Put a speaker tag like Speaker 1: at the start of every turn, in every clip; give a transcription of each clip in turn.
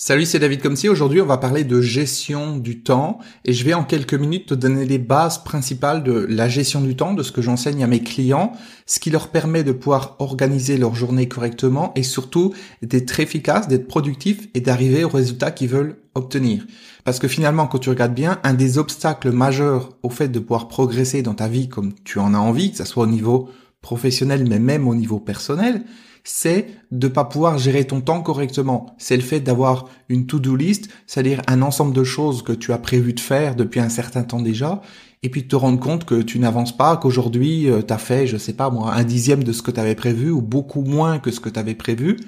Speaker 1: Salut, c'est David Comsi. Aujourd'hui, on va parler de gestion du temps et je vais en quelques minutes te donner les bases principales de la gestion du temps, de ce que j'enseigne à mes clients, ce qui leur permet de pouvoir organiser leur journée correctement et surtout d'être efficace, d'être productif et d'arriver aux résultats qu'ils veulent obtenir. Parce que finalement, quand tu regardes bien, un des obstacles majeurs au fait de pouvoir progresser dans ta vie comme tu en as envie, que ce soit au niveau professionnel mais même au niveau personnel, c'est de pas pouvoir gérer ton temps correctement. C'est le fait d'avoir une to-do list, c'est-à-dire un ensemble de choses que tu as prévu de faire depuis un certain temps déjà, et puis de te rendre compte que tu n'avances pas, qu'aujourd'hui euh, tu as fait, je sais pas moi, un dixième de ce que tu avais prévu ou beaucoup moins que ce que tu avais prévu,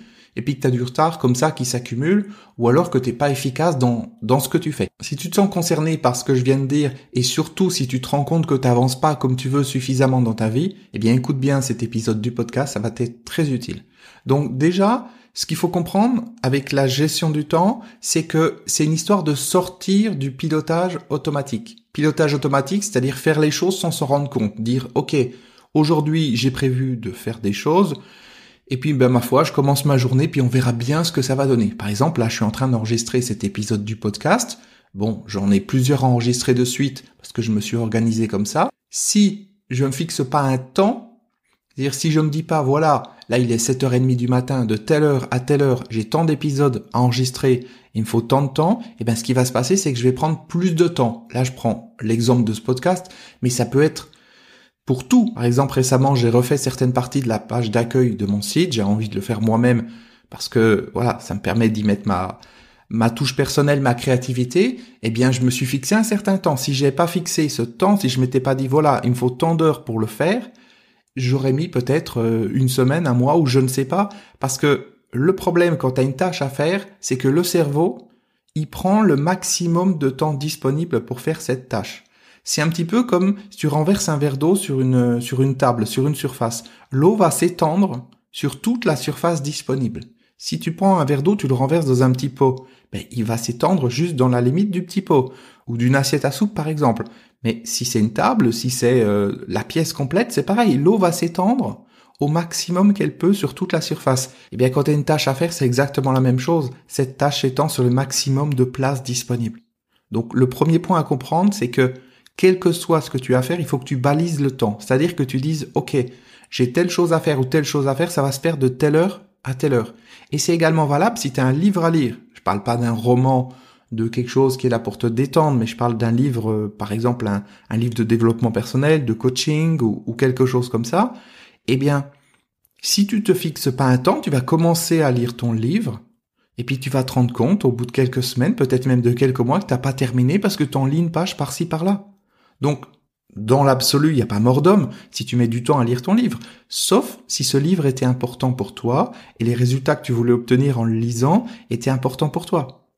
Speaker 1: et puis que tu as du retard comme ça qui s'accumule, ou alors que t'es pas efficace dans, ce que tu fais. Si tu te sens concerné par ce que je viens de dire, et surtout si tu te rends compte que tu n'avances pas comme tu veux suffisamment dans ta vie, eh bien écoute bien cet épisode du podcast, ça va t'être très utile. Donc déjà, ce qu'il faut comprendre avec la gestion du temps, c'est que c'est une histoire de sortir du pilotage automatique. Pilotage automatique, c'est-à-dire faire les choses sans s'en rendre compte, dire OK, aujourd'hui j'ai prévu de faire des choses, et puis, ben, ma foi, je commence ma journée, puis on verra bien ce que ça va donner. Par exemple, là, je suis en train d'enregistrer cet épisode du podcast. Bon, j'en ai plusieurs enregistrés de suite, parce que je me suis organisé comme ça. Si je me fixe pas un temps, c'est-à-dire si je me dis pas, voilà, là, il est 7h30 du matin, de telle heure à telle heure, j'ai tant d'épisodes à enregistrer, il me faut tant de temps, et ben, ce qui va se passer, c'est que je vais prendre plus de temps. Là, je prends l'exemple de ce podcast, mais ça peut être pour tout. Par exemple, récemment, j'ai refait certaines parties de la page d'accueil de mon site. J'ai envie de le faire moi-même parce que voilà, ça me permet d'y mettre ma ma touche personnelle, ma créativité. Eh bien, je me suis fixé un certain temps. Si j'ai pas fixé ce temps, si je m'étais pas dit voilà, il me faut tant d'heures pour le faire, j'aurais mis peut-être euh, une semaine, un mois ou je ne sais pas. Parce que le problème quand tu as une tâche à faire, c'est que le cerveau, il prend le maximum de temps disponible pour faire cette tâche. C'est un petit peu comme si tu renverses un verre d'eau sur une, sur une table, sur une surface. L'eau va s'étendre sur toute la surface disponible. Si tu prends un verre d'eau, tu le renverses dans un petit pot, ben, il va s'étendre juste dans la limite du petit pot, ou d'une assiette à soupe par exemple. Mais si c'est une table, si c'est euh, la pièce complète, c'est pareil, l'eau va s'étendre au maximum qu'elle peut sur toute la surface. Et eh bien quand tu as une tâche à faire, c'est exactement la même chose, cette tâche étant sur le maximum de place disponible. Donc le premier point à comprendre, c'est que quel que soit ce que tu as à faire, il faut que tu balises le temps. C'est-à-dire que tu dises, OK, j'ai telle chose à faire ou telle chose à faire, ça va se faire de telle heure à telle heure. Et c'est également valable si tu as un livre à lire. Je parle pas d'un roman, de quelque chose qui est là pour te détendre, mais je parle d'un livre, euh, par exemple, un, livre de développement personnel, de coaching ou, quelque chose comme ça. Eh bien, si tu te fixes pas un temps, tu vas commencer à lire ton livre, et puis tu vas te rendre compte au bout de quelques semaines, peut-être même de quelques mois, que t'as pas terminé parce que tu en une page par-ci par-là. Donc, dans l'absolu, il n'y a pas mort d'homme si tu mets du temps à lire ton livre, sauf si ce livre était important pour toi et les résultats que tu voulais obtenir en le lisant étaient importants pour toi.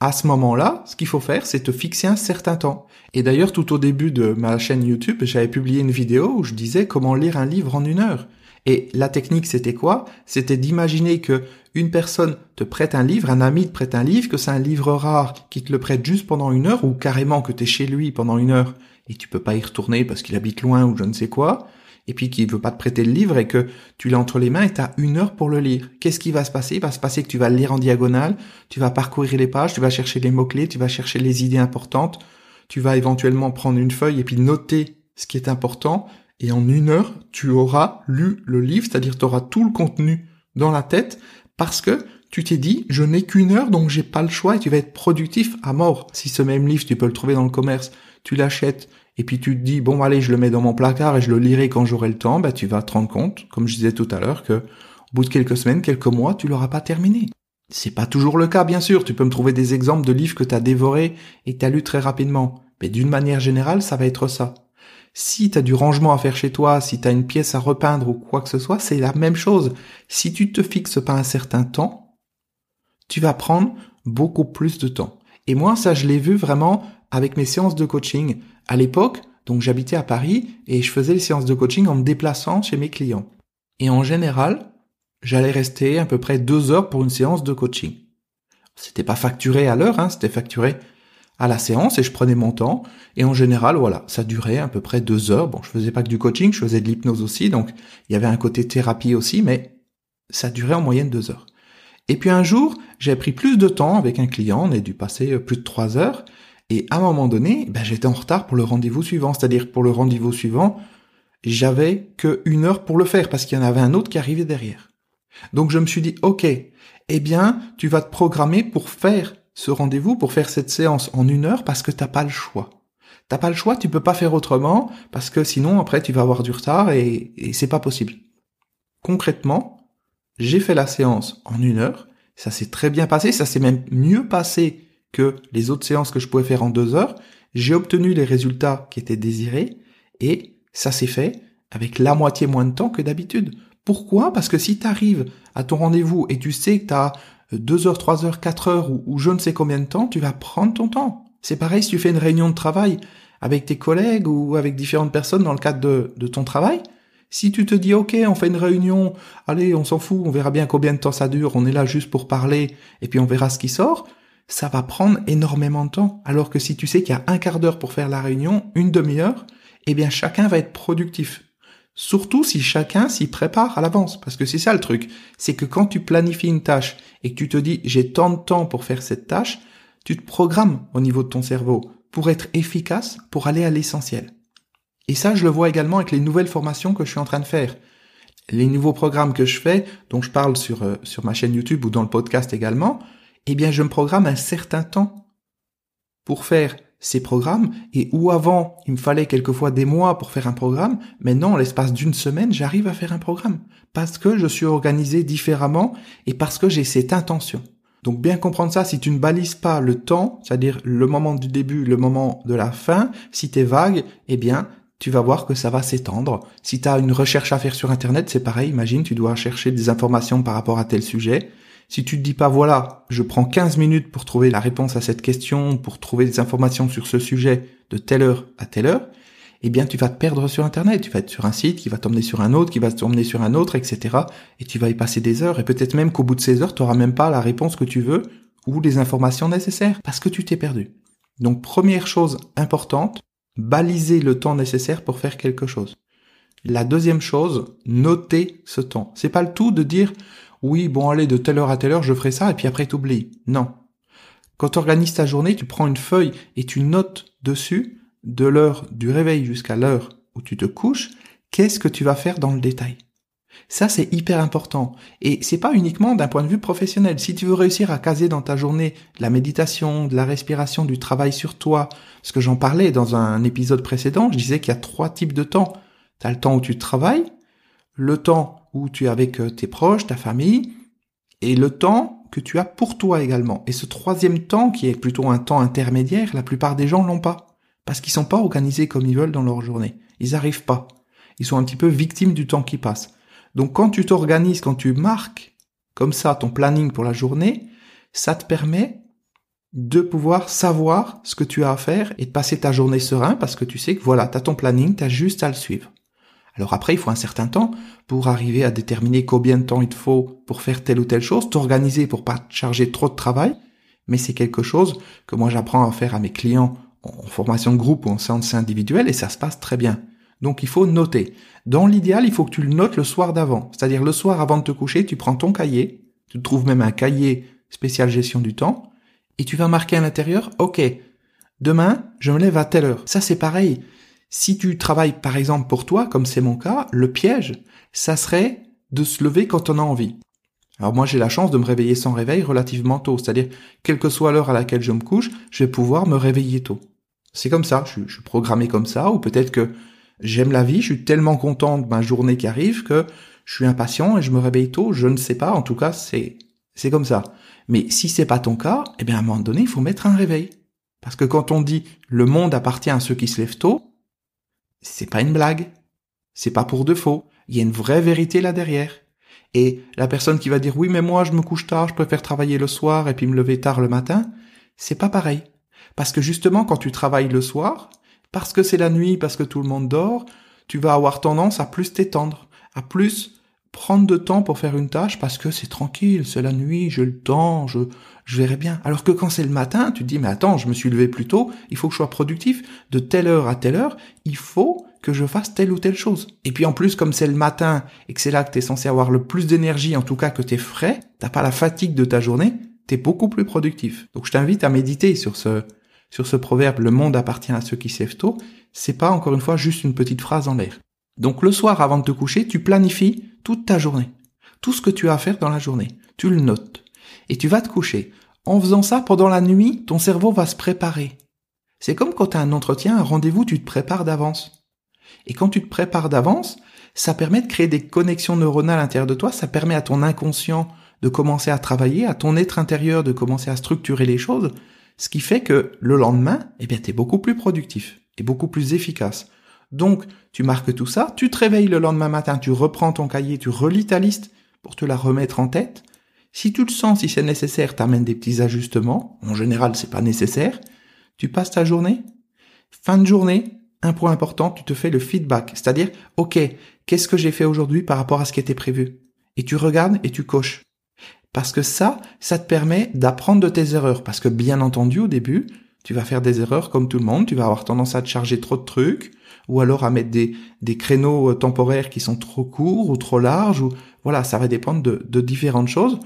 Speaker 1: À ce moment-là, ce qu'il faut faire, c'est te fixer un certain temps. Et d'ailleurs, tout au début de ma chaîne YouTube, j'avais publié une vidéo où je disais comment lire un livre en une heure. Et la technique, c'était quoi? C'était d'imaginer que une personne te prête un livre, un ami te prête un livre, que c'est un livre rare, qui te le prête juste pendant une heure, ou carrément que tu es chez lui pendant une heure, et tu peux pas y retourner parce qu'il habite loin ou je ne sais quoi, et puis qu'il veut pas te prêter le livre et que tu l'as entre les mains et tu as une heure pour le lire. Qu'est-ce qui va se passer? Il va se passer que tu vas le lire en diagonale, tu vas parcourir les pages, tu vas chercher les mots-clés, tu vas chercher les idées importantes, tu vas éventuellement prendre une feuille et puis noter ce qui est important, et en une heure, tu auras lu le livre, c'est-à-dire tu auras tout le contenu dans la tête, parce que tu t'es dit, je n'ai qu'une heure, donc j'ai pas le choix, et tu vas être productif à mort. Si ce même livre, tu peux le trouver dans le commerce, tu l'achètes, et puis tu te dis, bon, allez, je le mets dans mon placard et je le lirai quand j'aurai le temps, bah, tu vas te rendre compte, comme je disais tout à l'heure, que au bout de quelques semaines, quelques mois, tu l'auras pas terminé. C'est pas toujours le cas, bien sûr. Tu peux me trouver des exemples de livres que tu as dévorés et tu as lu très rapidement. Mais d'une manière générale, ça va être ça. Si tu as du rangement à faire chez toi, si tu as une pièce à repeindre ou quoi que ce soit, c'est la même chose. Si tu te fixes pas un certain temps, tu vas prendre beaucoup plus de temps. Et moi, ça, je l'ai vu vraiment avec mes séances de coaching. À l'époque, donc j'habitais à Paris et je faisais les séances de coaching en me déplaçant chez mes clients. Et en général, j'allais rester à peu près deux heures pour une séance de coaching. C'était pas facturé à l'heure, hein, c'était facturé à la séance et je prenais mon temps. Et en général, voilà, ça durait à peu près deux heures. Bon, je faisais pas que du coaching, je faisais de l'hypnose aussi, donc il y avait un côté thérapie aussi, mais ça durait en moyenne deux heures. Et puis un jour, j'ai pris plus de temps avec un client, on a dû passer euh, plus de trois heures, et à un moment donné, ben, j'étais en retard pour le rendez-vous suivant. C'est-à-dire pour le rendez-vous suivant, j'avais que une heure pour le faire parce qu'il y en avait un autre qui arrivait derrière. Donc je me suis dit, ok, eh bien, tu vas te programmer pour faire ce rendez-vous, pour faire cette séance en une heure parce que t'as pas le choix. T'as pas le choix, tu peux pas faire autrement parce que sinon après tu vas avoir du retard et, et c'est pas possible. Concrètement, j'ai fait la séance en une heure, ça s'est très bien passé, ça s'est même mieux passé que les autres séances que je pouvais faire en deux heures. J'ai obtenu les résultats qui étaient désirés et ça s'est fait avec la moitié moins de temps que d'habitude. Pourquoi? Parce que si tu arrives à ton rendez-vous et tu sais que tu as 2 heures, 3 heures, 4 heures ou, ou, je ne sais combien de temps, tu vas prendre ton temps. C'est pareil si tu fais une réunion de travail avec tes collègues ou avec différentes personnes dans le cadre de, de ton travail. Si tu te dis, OK, on fait une réunion, allez, on s'en fout, on verra bien combien de temps ça dure, on est là juste pour parler et puis on verra ce qui sort, ça va prendre énormément de temps. Alors que si tu sais qu'il y a un quart d'heure pour faire la réunion, une demi-heure, eh bien chacun va être productif. Surtout si chacun s'y prépare à l'avance. Parce que c'est ça le truc. C'est que quand tu planifies une tâche et que tu te dis j'ai tant de temps pour faire cette tâche, tu te programmes au niveau de ton cerveau pour être efficace, pour aller à l'essentiel. Et ça, je le vois également avec les nouvelles formations que je suis en train de faire. Les nouveaux programmes que je fais, dont je parle sur, euh, sur ma chaîne YouTube ou dans le podcast également, eh bien, je me programme un certain temps pour faire ces programmes et où avant il me fallait quelquefois des mois pour faire un programme, maintenant en l'espace d'une semaine j'arrive à faire un programme parce que je suis organisé différemment et parce que j'ai cette intention. Donc bien comprendre ça, si tu ne balises pas le temps, c'est-à-dire le moment du début, le moment de la fin, si tu es vague, eh bien tu vas voir que ça va s'étendre. Si tu as une recherche à faire sur Internet, c'est pareil, imagine, tu dois chercher des informations par rapport à tel sujet. Si tu te dis pas voilà, je prends 15 minutes pour trouver la réponse à cette question, pour trouver des informations sur ce sujet de telle heure à telle heure, eh bien tu vas te perdre sur Internet. Tu vas être sur un site qui va t'emmener sur un autre, qui va t'emmener sur un autre, etc. Et tu vas y passer des heures. Et peut-être même qu'au bout de ces heures, tu n'auras même pas la réponse que tu veux ou les informations nécessaires parce que tu t'es perdu. Donc première chose importante, baliser le temps nécessaire pour faire quelque chose. La deuxième chose, noter ce temps. C'est pas le tout de dire oui, bon allez, de telle heure à telle heure, je ferai ça, et puis après t'oublies. Non. Quand tu organises ta journée, tu prends une feuille et tu notes dessus, de l'heure du réveil jusqu'à l'heure où tu te couches, qu'est-ce que tu vas faire dans le détail. Ça, c'est hyper important. Et c'est pas uniquement d'un point de vue professionnel. Si tu veux réussir à caser dans ta journée la méditation, de la respiration, du travail sur toi, parce que j'en parlais dans un épisode précédent, je disais qu'il y a trois types de temps. Tu le temps où tu travailles, le temps où tu es avec euh, tes proches, ta famille, et le temps que tu as pour toi également. Et ce troisième temps, qui est plutôt un temps intermédiaire, la plupart des gens l'ont pas. Parce qu'ils sont pas organisés comme ils veulent dans leur journée. Ils arrivent pas. Ils sont un petit peu victimes du temps qui passe. Donc quand tu t'organises, quand tu marques comme ça ton planning pour la journée, ça te permet de pouvoir savoir ce que tu as à faire et de passer ta journée serein parce que tu sais que voilà, tu as ton planning, tu as juste à le suivre. Alors après, il faut un certain temps pour arriver à déterminer combien de temps il te faut pour faire telle ou telle chose, t'organiser pour pas charger trop de travail. Mais c'est quelque chose que moi j'apprends à faire à mes clients en formation de groupe ou en séance individuelle et ça se passe très bien. Donc il faut noter. Dans l'idéal, il faut que tu le notes le soir d'avant. C'est-à-dire le soir avant de te coucher, tu prends ton cahier, tu trouves même un cahier spécial gestion du temps, et tu vas marquer à l'intérieur, OK, demain, je me lève à telle heure. Ça c'est pareil. Si tu travailles par exemple pour toi, comme c'est mon cas, le piège, ça serait de se lever quand on a envie. Alors moi j'ai la chance de me réveiller sans réveil relativement tôt, c'est-à-dire quelle que soit l'heure à laquelle je me couche, je vais pouvoir me réveiller tôt. C'est comme ça, je, suis programmé comme ça, ou peut-être que j'aime la vie, je suis tellement content de ma journée qui arrive que je suis impatient et je me réveille tôt, je ne sais pas, en tout cas c'est c'est comme ça. Mais si c'est pas ton cas, eh bien à un moment donné il faut mettre un réveil. Parce que quand on dit le monde appartient à ceux qui se lèvent tôt, c'est pas une blague. C'est pas pour de faux. Il y a une vraie vérité là derrière. Et la personne qui va dire oui mais moi je me couche tard, je préfère travailler le soir et puis me lever tard le matin, c'est pas pareil. Parce que justement quand tu travailles le soir, parce que c'est la nuit, parce que tout le monde dort, tu vas avoir tendance à plus t'étendre, à plus prendre de temps pour faire une tâche parce que c'est tranquille, c'est la nuit, j'ai le temps, je, je verrai bien. Alors que quand c'est le matin, tu te dis, mais attends, je me suis levé plus tôt, il faut que je sois productif. De telle heure à telle heure, il faut que je fasse telle ou telle chose. Et puis en plus, comme c'est le matin et que c'est là que tu es censé avoir le plus d'énergie, en tout cas que tu es frais, t'as pas la fatigue de ta journée, tu es beaucoup plus productif. Donc je t'invite à méditer sur ce, sur ce proverbe, le monde appartient à ceux qui s'èvent tôt. C'est pas encore une fois juste une petite phrase en l'air. Donc le soir avant de te coucher, tu planifies toute ta journée. Tout ce que tu as à faire dans la journée. Tu le notes. Et tu vas te coucher. En faisant ça pendant la nuit, ton cerveau va se préparer. C'est comme quand tu as un entretien, un rendez-vous, tu te prépares d'avance. Et quand tu te prépares d'avance, ça permet de créer des connexions neuronales à l'intérieur de toi, ça permet à ton inconscient de commencer à travailler, à ton être intérieur de commencer à structurer les choses, ce qui fait que le lendemain, eh bien, tu es beaucoup plus productif et beaucoup plus efficace. Donc, tu marques tout ça, tu te réveilles le lendemain matin, tu reprends ton cahier, tu relis ta liste pour te la remettre en tête. Si tu le sens, si c'est nécessaire, t'amènes des petits ajustements. En général, c'est pas nécessaire. Tu passes ta journée. Fin de journée, un point important, tu te fais le feedback. C'est-à-dire, OK, qu'est-ce que j'ai fait aujourd'hui par rapport à ce qui était prévu? Et tu regardes et tu coches. Parce que ça, ça te permet d'apprendre de tes erreurs. Parce que bien entendu, au début, tu vas faire des erreurs comme tout le monde. Tu vas avoir tendance à te charger trop de trucs ou alors à mettre des, créneaux euh, temporaires qui sont trop courts ou trop larges. Ou voilà, ça va dépendre de différentes choses.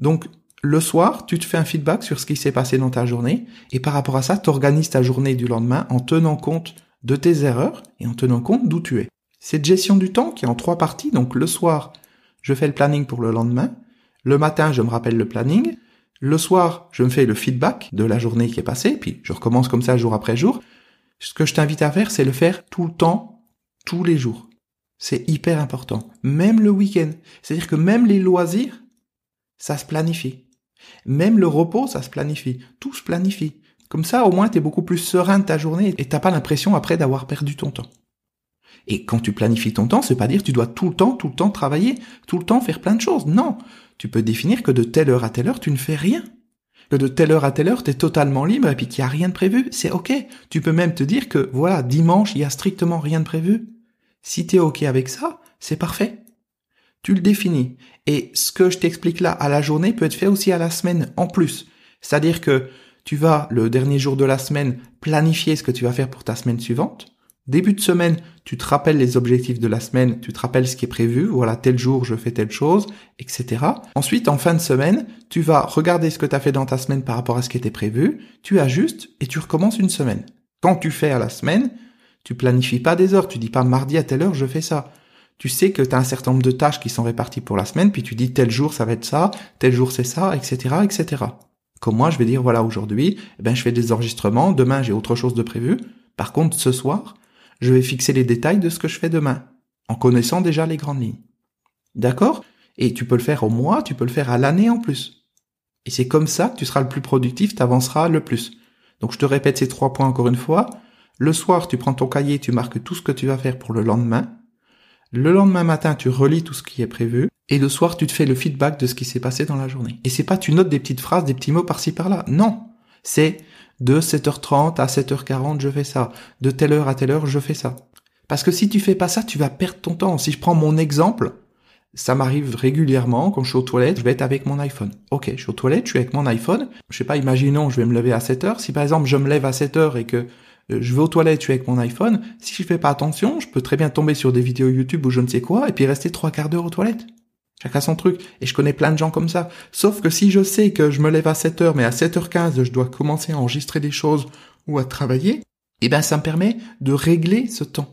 Speaker 1: Donc le soir, tu te fais un feedback sur ce qui s'est passé dans ta journée et par rapport à ça, tu organises ta journée du lendemain en tenant compte de tes erreurs et en tenant compte d'où tu es. Cette gestion du temps qui est en trois parties, donc le soir, je fais le planning pour le lendemain, le matin, je me rappelle le planning, le soir, je me fais le feedback de la journée qui est passée, puis je recommence comme ça jour après jour. Ce que je t'invite à faire, c'est le faire tout le temps, tous les jours. C'est hyper important. Même le week-end. C'est-à-dire que même les loisirs, ça se planifie. Même le repos, ça se planifie. Tout se planifie. Comme ça, au moins, tu es beaucoup plus serein de ta journée et t'as pas l'impression après d'avoir perdu ton temps. Et quand tu planifies ton temps, c'est pas dire que tu dois tout le temps, tout le temps travailler, tout le temps faire plein de choses. Non. Tu peux définir que de telle heure à telle heure, tu ne fais rien. Que de telle heure à telle heure, tu es totalement libre et puis qu'il n'y a rien de prévu. C'est ok. Tu peux même te dire que, voilà, dimanche, il y a strictement rien de prévu. Si tu es ok avec ça, c'est parfait. Tu le définis. Et ce que je t'explique là à la journée peut être fait aussi à la semaine en plus. C'est-à-dire que tu vas, le dernier jour de la semaine, planifier ce que tu vas faire pour ta semaine suivante. Début de semaine, tu te rappelles les objectifs de la semaine, tu te rappelles ce qui est prévu, voilà, tel jour je fais telle chose, etc. Ensuite, en fin de semaine, tu vas regarder ce que tu as fait dans ta semaine par rapport à ce qui était prévu, tu ajustes et tu recommences une semaine. Quand tu fais à la semaine, tu planifies pas des heures, tu dis pas mardi à telle heure je fais ça tu sais que tu as un certain nombre de tâches qui sont réparties pour la semaine, puis tu dis tel jour ça va être ça, tel jour c'est ça, etc., etc. Comme moi, je vais dire voilà aujourd'hui, eh ben je fais des enregistrements, demain j'ai autre chose de prévu. Par contre, ce soir, je vais fixer les détails de ce que je fais demain, en connaissant déjà les grandes lignes. D'accord? Et tu peux le faire au mois, tu peux le faire à l'année en plus. Et c'est comme ça que tu seras le plus productif, tu avanceras le plus. Donc je te répète ces trois points encore une fois. Le soir, tu prends ton cahier, tu marques tout ce que tu vas faire pour le lendemain. Le lendemain matin, tu relis tout ce qui est prévu. Et le soir, tu te fais le feedback de ce qui s'est passé dans la journée. Et c'est pas tu notes des petites phrases, des petits mots par-ci par-là. Non. C'est de 7h30 à 7h40, je fais ça. De telle heure à telle heure, je fais ça. Parce que si tu fais pas ça, tu vas perdre ton temps. Si je prends mon exemple, ça m'arrive régulièrement quand je suis aux toilettes, je vais être avec mon iPhone. Ok, je suis aux toilettes, je suis avec mon iPhone. Je sais pas, imaginons, je vais me lever à 7 h Si par exemple, je me lève à 7 h et que je vais aux toilettes, je suis avec mon iPhone, si je fais pas attention, je peux très bien tomber sur des vidéos YouTube ou je ne sais quoi, et puis rester trois quarts d'heure aux toilettes. Chacun son truc. Et je connais plein de gens comme ça. Sauf que si je sais que je me lève à 7 heures, mais à 7h15, je dois commencer à enregistrer des choses ou à travailler, eh ben, ça me permet de régler ce temps.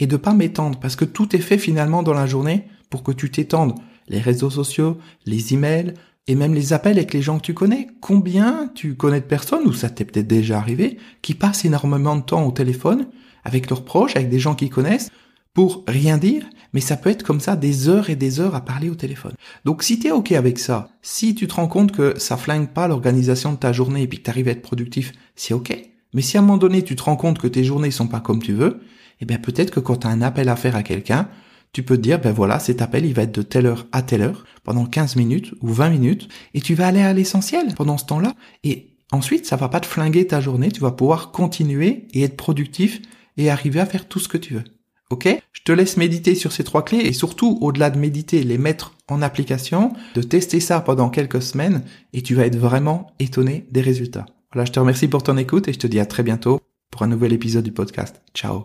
Speaker 1: Et de pas m'étendre. Parce que tout est fait finalement dans la journée pour que tu t'étendes. Les réseaux sociaux, les emails, et même les appels avec les gens que tu connais. Combien tu connais de personnes, ou ça t'est peut-être déjà arrivé, qui passent énormément de temps au téléphone avec leurs proches, avec des gens qu'ils connaissent, pour rien dire, mais ça peut être comme ça des heures et des heures à parler au téléphone. Donc si tu es OK avec ça, si tu te rends compte que ça flingue pas l'organisation de ta journée et puis que tu arrives à être productif, c'est OK. Mais si à un moment donné tu te rends compte que tes journées sont pas comme tu veux, eh bien peut-être que quand tu un appel à faire à quelqu'un, tu peux te dire, ben voilà, cet appel, il va être de telle heure à telle heure, pendant 15 minutes ou 20 minutes, et tu vas aller à l'essentiel pendant ce temps-là. Et ensuite, ça va pas te flinguer ta journée, tu vas pouvoir continuer et être productif et arriver à faire tout ce que tu veux. Ok? Je te laisse méditer sur ces trois clés et surtout, au-delà de méditer, les mettre en application, de tester ça pendant quelques semaines et tu vas être vraiment étonné des résultats. Voilà, je te remercie pour ton écoute et je te dis à très bientôt pour un nouvel épisode du podcast. Ciao